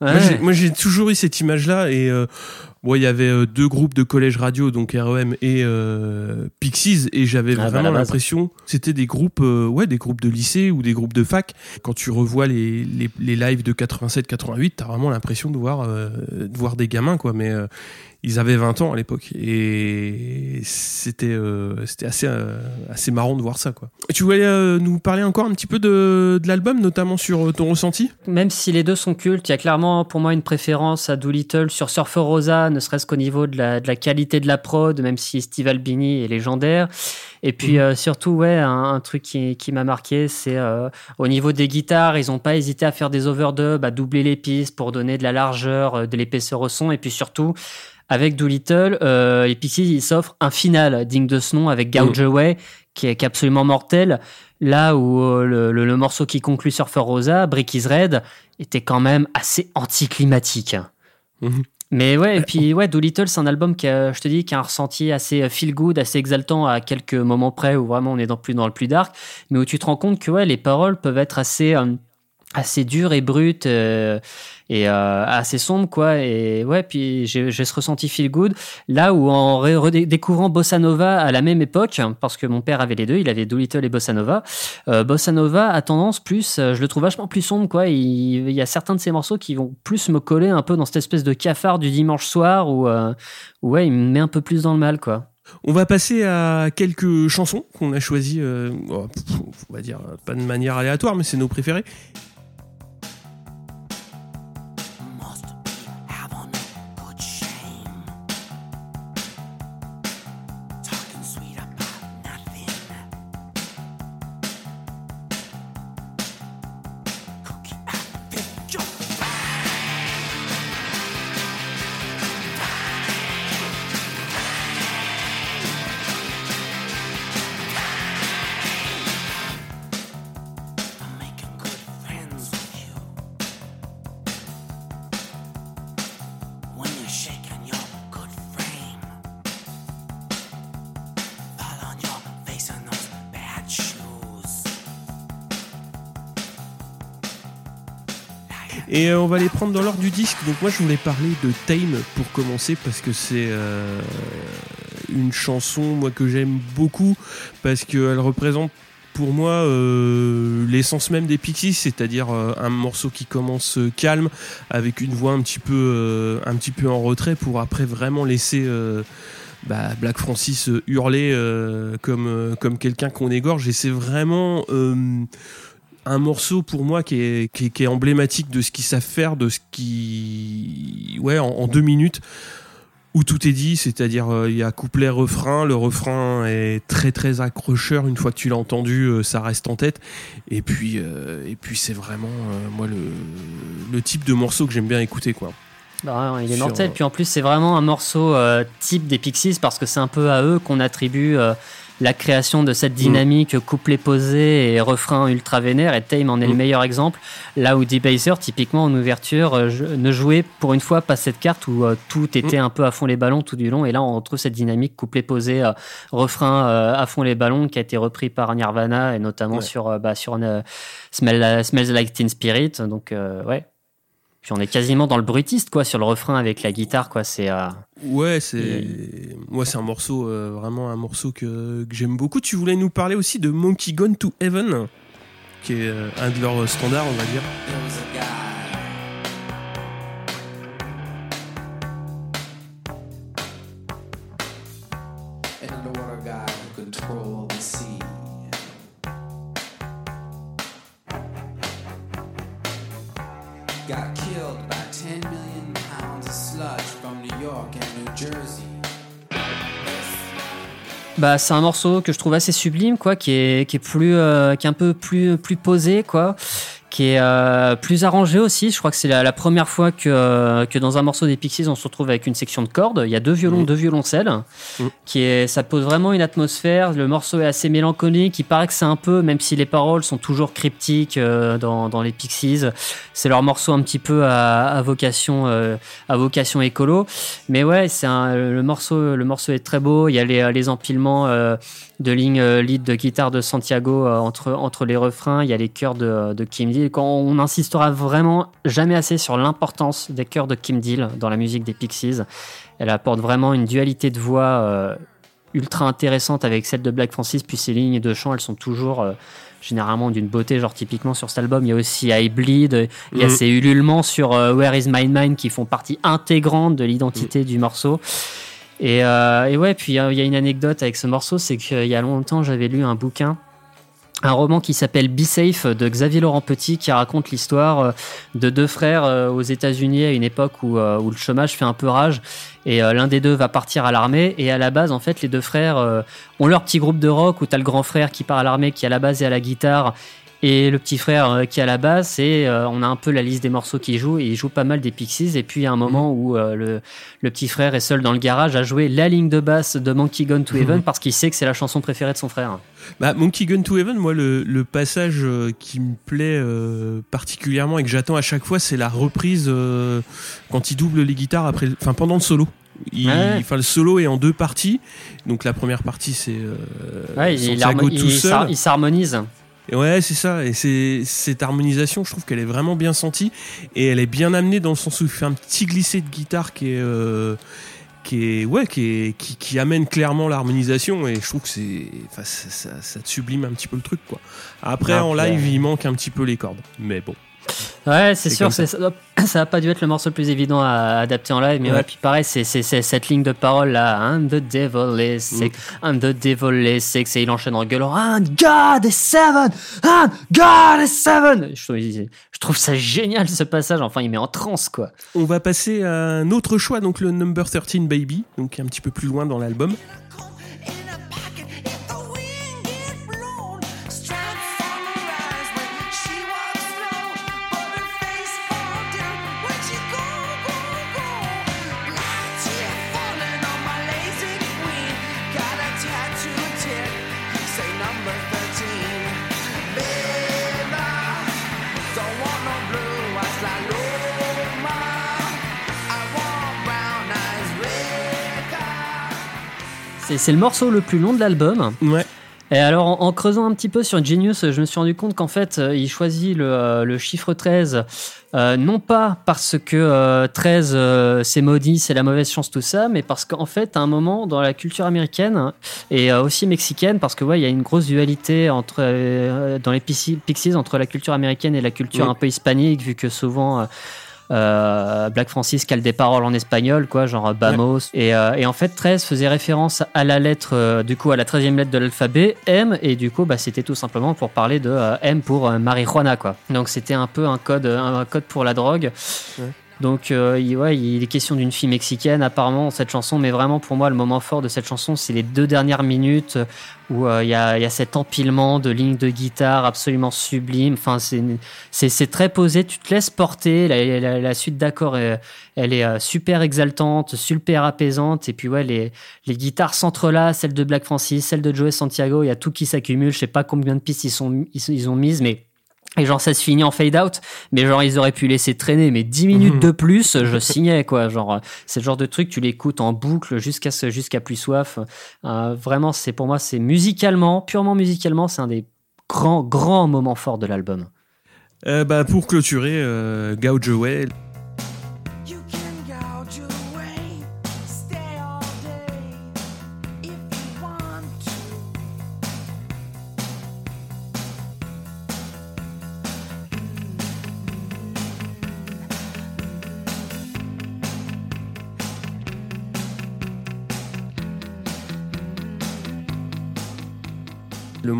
Moi, Ouais. j'ai- Moi, j'ai toujours eu cette image-là et euh, bon, il y avait euh, deux groupes de collège radio, donc REM et euh, Pixies, et j'avais Ah, bah, vraiment base. l'impression c'était des groupes, euh, ouais, des groupes de lycée ou des groupes de fac. Quand tu revois les, les, les lives de 87-88, t'as vraiment l'impression de voir euh, de voir des gamins, quoi. Mais euh, ils avaient 20 ans à l'époque et c'était euh, c'était assez euh, assez marrant de voir ça, quoi. Tu voulais euh, nous parler encore un petit peu de, de l'album, notamment sur euh, ton ressenti? Même si les deux sont cultes, il y a clairement pour moi une préférence à Doolittle sur Surfer Rosa, ne serait-ce qu'au niveau de la, de la qualité de la prod, même si Steve Albini est légendaire. Et puis euh, surtout, ouais, un, un truc qui, qui m'a marqué, c'est euh, au niveau des guitares, ils n'ont pas hésité à faire des overdubs, à doubler les pistes pour donner de la largeur, de l'épaisseur au son, et puis surtout. Avec Doolittle, euh, les Pixies, ils s'offrent un final digne de ce nom avec Gouge Away, qui est, qui est absolument mortel. Là où euh, le, le- le morceau qui conclut Surfer Rosa, Brick is Red, était quand même assez anticlimatique. Mhm. Mais ouais, et puis ouais, Doolittle, c'est un album qui, a, je te dis, qui a un ressenti assez feel good, assez exaltant à quelques moments près où vraiment on est dans plus dans le plus dark, mais où tu te rends compte que ouais, les paroles peuvent être assez euh, assez dures et brutes euh, et euh, assez sombres quoi. Et ouais, puis j'ai ce ressenti feel good là où en redécouvrant Bossa Nova à la même époque, parce que mon père avait les deux, il avait Doolittle et Bossa Nova. Euh, Bossa Nova a tendance plus, je le trouve vachement plus sombre, quoi. Il, y a certains de ces morceaux qui vont plus me coller un peu dans cette espèce de cafard du dimanche soir où, où, ouais, il me met un peu plus dans le mal, quoi. On va passer à quelques chansons qu'on a choisies, oh, on va dire pas de manière aléatoire, mais c'est nos préférés. Et euh, on va les prendre dans l'ordre du disque. Donc moi je voulais parler de Tame pour commencer parce que c'est euh, une chanson moi que j'aime beaucoup parce qu'elle représente pour moi euh, l'essence même des Pixies, c'est-à-dire euh, un morceau qui commence euh, calme avec une voix un petit peu euh, un petit peu en retrait pour après vraiment laisser bah, Black Francis hurler comme comme quelqu'un qu'on égorge et c'est vraiment un morceau pour moi qui est, qui est, qui est emblématique de ce qu'ils savent faire, de ce qui ouais en, en deux minutes où tout est dit, c'est-à-dire euh, il y a couplet refrain, le refrain est très très accrocheur une fois que tu l'as entendu, euh, ça reste en tête et puis euh, et puis c'est vraiment moi le le type de morceau que j'aime bien écouter quoi. Bah ouais, il est Sur- mortel. Puis en plus, c'est vraiment un morceau type des Pixies parce que c'est un peu à eux qu'on attribue la création de cette dynamique couplet posé et refrain ultra vénère. Et Tame en est le Mm. meilleur exemple. Là où Debaser, typiquement en ouverture, euh, ne jouait pour une fois pas cette carte où euh, tout était un peu à fond les ballons tout du long. Et là, on retrouve cette dynamique couplet posé, euh, refrain à fond les ballons qui a été repris par Nirvana et notamment Ouais. sur, bah, sur Smell- Smells Like Teen Spirit. Donc, euh, ouais. Puis on est quasiment dans le bruitiste, quoi, sur le refrain avec la guitare, quoi. C'est. euh, Ouais, c'est moi c'est un morceau euh, vraiment un morceau que, que j'aime beaucoup. Tu voulais nous parler aussi de Monkey Gone to Heaven qui est euh, un de leurs standards, on va dire. Bah, c'est un morceau que je trouve assez sublime, quoi, qui est, qui est plus, euh, qui est un peu plus, plus posé, quoi, qui est euh, plus arrangé aussi. Je crois que c'est la, la première fois que, euh, que dans un morceau des Pixies, on se retrouve avec une section de cordes. Il y a deux violons, deux violoncelles, Mhm. qui est, ça pose vraiment une atmosphère. Le morceau est assez mélancolique. Il paraît que c'est un peu, même si les paroles sont toujours cryptiques euh, dans, dans les Pixies, c'est leur morceau un petit peu à, à vocation, euh, à vocation écolo. Mais ouais, c'est un, le morceau, le morceau est très beau. Il y a les, les empilements euh, de lignes euh, lead de guitare de Santiago euh, entre entre les refrains. Il y a les chœurs de, de Kim Deal. Quand on insistera vraiment jamais assez sur l'importance des chœurs de Kim Deal dans la musique des Pixies. Elle apporte vraiment une dualité de voix euh, ultra intéressante avec celle de Black Francis. Puis ses lignes de chant, elles sont toujours euh, généralement d'une beauté, genre typiquement sur cet album. Il y a aussi I Bleed, il y a Mhm. ces ululements sur euh, Where is My Mind qui font partie intégrante de l'identité du morceau. Et, euh, et ouais, puis il y a- il y a une anecdote avec ce morceau, c'est qu'il y a longtemps, j'avais lu un bouquin, un roman qui s'appelle Be Safe de Xavier Laurent Petit, qui raconte l'histoire euh, de deux frères euh, aux États-Unis à une époque où, où le chômage fait un peu rage. Et l'un des deux va partir à l'armée. Et à la base, en fait, les deux frères ont leur petit groupe de rock où t'as le grand frère qui part à l'armée, qui à la base est à la guitare. Et le petit frère euh, qui à la basse, et euh, on a un peu la liste des morceaux qu'il joue, et il joue pas mal des Pixies. Et puis il y a un moment où euh, le, le petit frère est seul dans le garage à jouer la ligne de basse de Monkey Gone to Heaven parce qu'il sait que c'est la chanson préférée de son frère. Bah, Monkey Gun to Heaven, moi, le, le passage qui me plaît euh, particulièrement et que j'attends à chaque fois, c'est la reprise euh, quand il double les guitares après, enfin pendant le solo. Il, Ouais. le solo est en deux parties. Donc la première partie, c'est euh, Ouais, il, il s'harmonise. Et Ouais, c'est ça. Et c'est cette harmonisation, je trouve qu'elle est vraiment bien sentie et elle est bien amenée dans le sens où il fait un petit glissé de guitare qui est euh, qui est ouais qui est qui, qui amène clairement l'harmonisation et je trouve que c'est enfin ça, ça, ça te sublime un petit peu le truc quoi. Après Ah, en live il manque un petit peu les cordes, mais bon. Ouais, c'est sûr, ça. c'est- ça, doit- ça a pas dû être le morceau le plus évident à adapter en live, mais ouais, Ouais. puis pareil, c'est cette ligne de parole là, I'm the devil is sick, I'm the devil is sick, et il enchaîne en gueulant, And God is seven, And God is seven. Je trouve, je trouve ça génial ce passage, enfin il met en transe quoi. On va passer à un autre choix donc le number 13 baby donc un petit peu plus loin dans l'album. C'est le morceau le plus long de l'album. Ouais. Et alors, en, en creusant un petit peu sur Genius, je me suis rendu compte qu'en fait, euh, il choisit le, euh, le chiffre 13, euh, non pas parce que euh, 13 euh, c'est maudit, c'est la mauvaise chance, tout ça, mais parce qu'en fait, à un moment, dans la culture américaine et aussi mexicaine, parce que ouais, il y a une grosse dualité entre, dans les Pixies, Pixies entre la culture américaine et la culture Oui. un peu hispanique, vu que souvent. Euh, Black Francis cale des paroles en espagnol, quoi, genre Bamos. Et, euh, et en fait, 13 faisait référence à la lettre, euh, du coup, à la 13e lettre de l'alphabet, M, et du coup, bah, c'était tout simplement pour parler de euh, M pour euh, marijuana, quoi. Donc c'était un peu un code, un code pour la drogue. Ouais. Donc, euh, il, ouais, il est question d'une fille mexicaine, apparemment, cette chanson, mais vraiment, pour moi, le moment fort de cette chanson, c'est les deux dernières minutes où euh, il y, a, il y a cet empilement de lignes de guitare absolument sublime. Enfin, c'est très posé, tu te laisses porter. La, la, la suite d'accords, elle est euh, super exaltante, super apaisante. Et puis ouais, les, les guitares s'entrelacent, celle de Black Francis, celle de Joey Santiago, il y a tout qui s'accumule. Je sais pas combien de pistes ils, sont- ils ont mises, mais et genre ça se finit en fade out, mais genre ils auraient pu laisser traîner, mais 10 minutes Mhm. de plus, je signais quoi. Genre c'est le genre de truc tu l'écoutes en boucle jusqu'à ce- jusqu'à plus soif. Euh, vraiment c'est pour moi c'est musicalement, purement musicalement, c'est un des grands grands moments forts de l'album. Euh, bah, pour clôturer, euh, Gouge Away,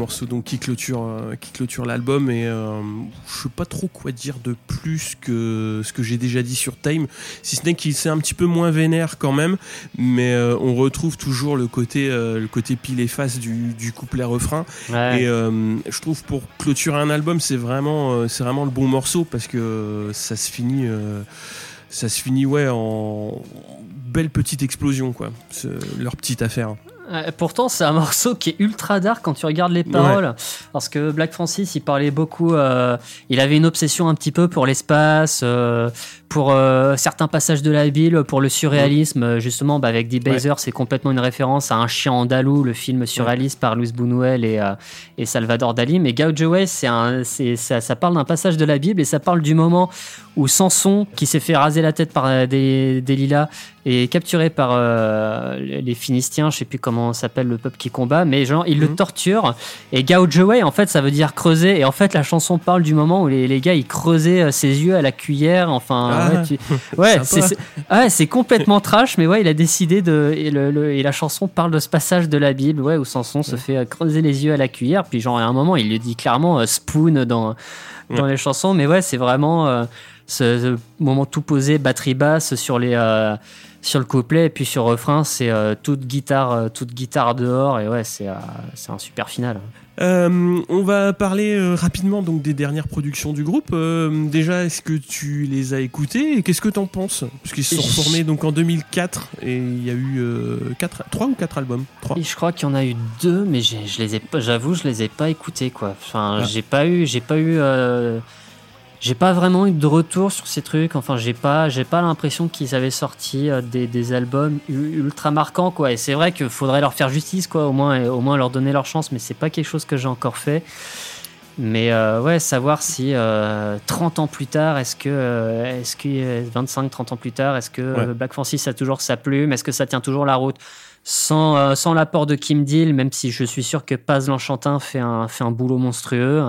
morceau donc qui clôture euh, qui clôture l'album et euh, je sais pas trop quoi dire de plus que ce que j'ai déjà dit sur Time si ce n'est qu'il c'est un petit peu moins vénère quand même mais euh, on retrouve toujours le côté euh, le côté pile et face du, du couplet refrain. Ouais. et je trouve pour clôturer un album c'est vraiment c'est vraiment le bon morceau parce que ça se finit ça se finit ouais en belle petite explosion quoi. Ce- leur petite affaire Euh, pourtant, c'est un morceau qui est ultra dark quand tu regardes les paroles. Parce que Black Francis, il parlait beaucoup. euh, il avait une obsession un petit peu pour l'espace, euh, pour euh, certains passages de la Bible, pour le surréalisme. Justement, bah, avec Deep Ouais. Bazer, c'est complètement une référence à Un chien andalou, le film surréaliste par Luis Buñuel et, et Salvador Dali. Mais c'est, ça, ça parle d'un passage de la Bible et ça parle du moment où Samson, qui s'est fait raser la tête par des, des lilas, est capturé par euh, les Philistins, je sais plus comment s'appelle le peuple qui combat, mais genre il le Mhm. torture et gouge away en fait ça veut dire creuser. Et en fait la chanson parle du moment où les, les gars ils creusaient euh, ses yeux à la cuillère, enfin Ah. ouais, tu- ouais, c'est ouais, complètement trash, mais ouais il a décidé de et, le, le- et la chanson parle de ce passage de la Bible ouais où Samson se fait euh, creuser les yeux à la cuillère, puis genre à un moment il le dit clairement euh, spoon dans dans les chansons, mais ouais c'est vraiment euh, ce, ce moment tout posé, batterie basse sur les sur le couplet et puis sur le refrain c'est euh, toute guitare euh, toute guitare dehors et ouais c'est euh, c'est un super final on va parler rapidement donc des dernières productions du groupe. Déjà, est-ce que tu les as écoutées et qu'est-ce que t'en penses? Parce qu'ils se sont formés donc en 2004 et il y a eu quatre, trois ou quatre albums? Trois. et je crois qu'il y en a eu deux mais je les ai pas j'avoue je les ai pas écoutés quoi enfin Ah. j'ai pas eu j'ai pas eu j'ai pas vraiment eu de retour sur ces trucs. Enfin j'ai pas j'ai pas l'impression qu'ils avaient sorti euh, des, des albums ultra marquants quoi. Et c'est vrai qu'il faudrait leur faire justice quoi au moins au moins leur donner leur chance mais c'est pas quelque chose que j'ai encore fait. Mais euh, ouais, savoir si euh, 30 ans plus tard, est-ce que, euh, est-ce que 25-30 ans plus tard, est-ce que Ouais. Black Francis a toujours sa plume? Est-ce que ça tient toujours la route? Sans, euh, sans l'apport de Kim Deal, même si je suis sûr que Paz l'Enchantin fait un, fait un boulot monstrueux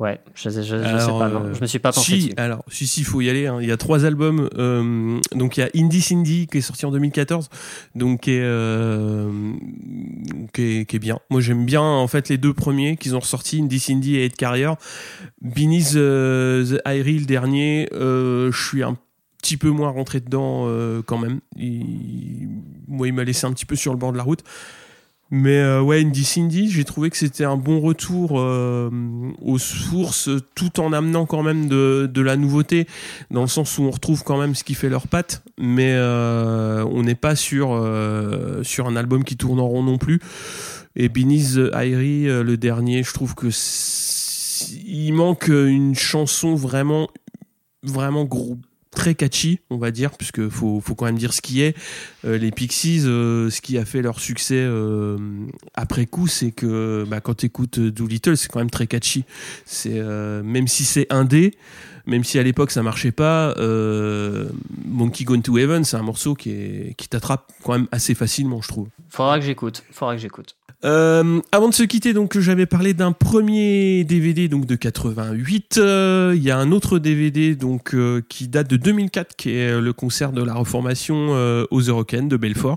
Ouais, je, je, je sais Alors, pas, non. euh, je me suis pas pensé si, dessus. alors, si, si, il faut y aller. hein. Il y a trois albums. euh, donc, il y a Indie Cindy qui est sorti en 2014, donc qui est, euh, qui est, qui est bien. Moi, j'aime bien en fait les deux premiers qu'ils ont ressortis, Indie Cindy et Head Carrier. Beneath the Irie, le dernier, euh, je suis un petit peu moins rentré dedans euh, quand même. Il, moi, il m'a laissé un petit peu sur le bord de la route. Mais euh, ouais, Indie Cindy, j'ai trouvé que c'était un bon retour euh, aux sources, tout en amenant quand même de, de la nouveauté, dans le sens où on retrouve quand même ce qui fait leur patte, mais euh, on n'est pas sur, euh, sur un album qui tourne en rond non plus. Et Irie, euh, le dernier, je trouve que il manque une chanson vraiment, vraiment gros, très catchy, on va dire, puisque faut, faut quand même dire ce qui est. Euh, les Pixies, euh, ce qui a fait leur succès euh, après coup, c'est que bah, quand tu écoutes Doolittle, c'est quand même très catchy. C'est même si c'est indé, même si à l'époque ça marchait pas, Monkey Gone to Heaven, c'est un morceau qui, est, qui t'attrape quand même assez facilement, je trouve. Faudra que j'écoute. Faudra que j'écoute. Euh, avant de se quitter, donc j'avais parlé d'un premier DVD donc de 88. Euh, Il y a un autre DVD donc euh, qui date de 2004, qui est le concert de la Reformation euh, aux Eurocaines de Belfort,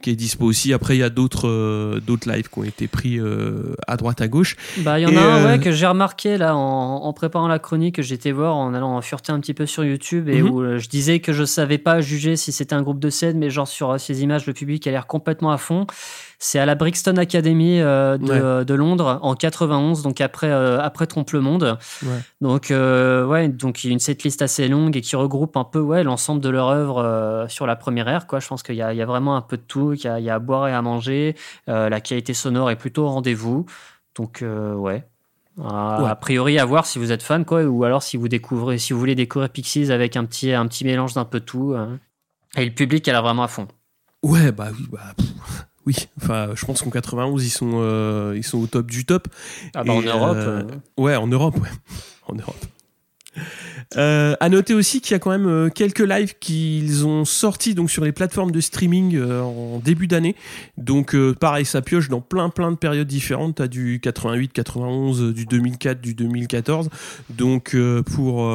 qui est dispo aussi. Après, il y a d'autres euh, d'autres lives qui ont été pris euh, à droite à gauche. Bah, il y en a un euh, ouais, que j'ai remarqué là en, en préparant la chronique que j'étais voir en allant en fureter un petit peu sur YouTube et Mhm. où euh, je disais que je savais pas juger si c'était un groupe de scène, mais genre sur euh, ces images, le public a l'air complètement à fond. C'est à la Brixton Academy euh, de, Ouais. euh, de Londres en 91, donc après euh, après Trompe le Monde. Ouais. Donc ouais, donc il y a une setlist assez longue et qui regroupe un peu ouais l'ensemble de leur œuvre sur la première ère quoi. Je pense qu'il y y a vraiment un peu de tout, qu'il y a, il y a à boire et à manger. La qualité sonore est plutôt au rendez-vous. Donc ouais. A, Ouais. a priori à voir si vous êtes fan quoi ou alors si vous découvrez si vous voulez découvrir Pixies avec un petit un petit mélange d'un peu tout euh. et le public elle a vraiment à fond. Ouais, bah oui, bah, pff, oui. Enfin, je pense qu'en 91 ils sont euh, ils sont au top du top. Ah bah en Europe euh, euh, Ouais, en Europe, ouais. En Europe. Euh, à noter aussi qu'il y a quand même euh, quelques lives qu'ils ont sortis donc sur les plateformes de streaming euh, en début d'année. Donc euh, pareil, ça pioche dans plein plein de périodes différentes. T'as du 88, 91, euh, du 2004, du 2014. Donc pour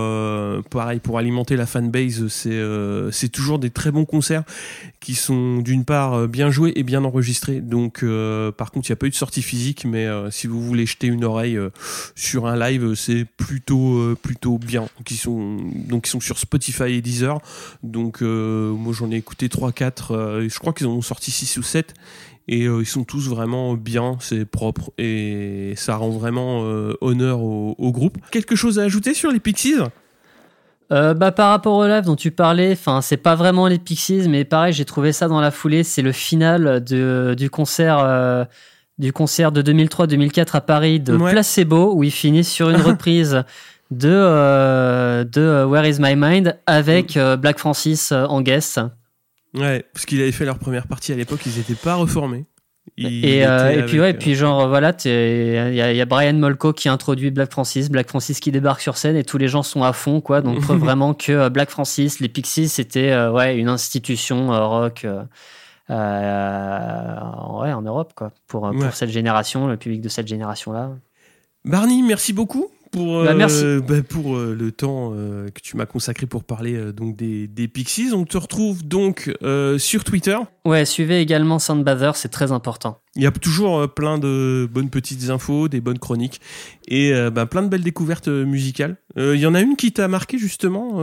pareil pour alimenter la fanbase, c'est c'est toujours des très bons concerts qui sont d'une part bien joués et bien enregistrés. Donc par contre, il n'y a pas eu de sortie physique, mais si vous voulez jeter une oreille sur un live, c'est plutôt plutôt bien. Ils sont donc ils sont sur Spotify et Deezer. Donc euh, moi j'en ai écouté 3 4 euh, je crois qu'ils en ont sorti 6 ou 7 et euh, ils sont tous vraiment bien, c'est propre et ça rend vraiment euh, honneur au, au groupe. Quelque chose à ajouter sur les Pixies? Euh, bah, par rapport au live dont tu parlais, enfin, c'est pas vraiment les Pixies, mais pareil, j'ai trouvé ça dans la foulée. C'est le final de, du concert, du concert de 2003-2004 à Paris de Ouais. Placebo, où ils finissent sur une reprise de, euh, de euh, Where is My Mind Mm. avec euh, Black Francis en guest. Ouais, parce qu'ils avaient fait leur première partie à l'époque, ils n'étaient pas reformés. Ils Et, euh, puis ouais, et avec, puis genre voilà, il y, a- il y a Brian Molko qui introduit Black Francis, Black Francis qui débarque sur scène et tous les gens sont à fond quoi. Donc preuve vraiment que Black Francis, les Pixies, c'était ouais une institution rock. ouais, en Europe, quoi. Pour, pour cette génération, le public de cette génération-là. Barney, merci beaucoup pour, Bah, euh, merci. bah, pour euh, le temps euh, que tu m'as consacré pour parler donc des, des Pixies. On te retrouve donc sur Twitter. Ouais, suivez également Soundbather, c'est très important. Il y a toujours plein de bonnes petites infos, des bonnes chroniques et bah, plein de belles découvertes musicales. Il y en a une qui t'a marqué justement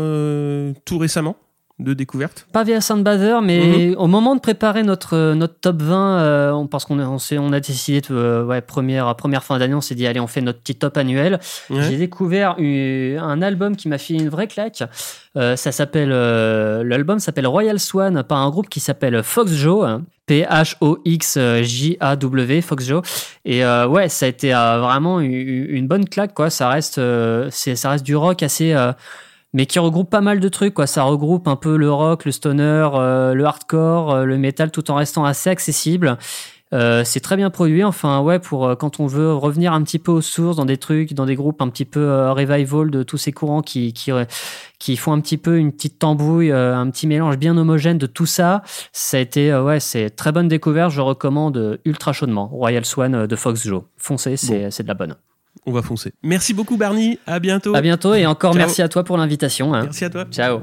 tout récemment? De découverte. Pas via Soundbather, mais au moment de préparer notre, euh, notre top 20, euh, on- parce qu'on a- on, on a décidé, de, euh, ouais, première, première fin d'année, on s'est dit, allez, on fait notre petit top annuel. Ouais. J'ai découvert une- un album qui m'a fait une vraie claque. Euh, ça s'appelle, l'album s'appelle Royal Swan par un groupe qui s'appelle Fox Joe. hein. P-H-O-X-J-A-W, Fox Joe. Et euh, ouais, ça a été euh, vraiment une, une bonne claque, quoi. Ça reste, euh, c'est, ça reste du rock assez, mais qui regroupe pas mal de trucs, quoi. Ça regroupe un peu le rock, le stoner, euh, le hardcore, euh, le metal, tout en restant assez accessible. Euh, c'est très bien produit, enfin ouais, pour euh, quand on veut revenir un petit peu aux sources dans des trucs, dans des groupes un petit peu euh, revival de tous ces courants qui, qui, euh, qui font un petit peu une petite tambouille, euh, un petit mélange bien homogène de tout ça. Ça a été, ouais, c'est très bonne découverte, je recommande ultra chaudement. Royal Swan de Fox Joe. Foncez, c'est c'est de la bonne. On va foncer. Merci beaucoup Barney. À bientôt. À bientôt et encore Ciao. merci à toi pour l'invitation. hein. Merci à toi. Ciao.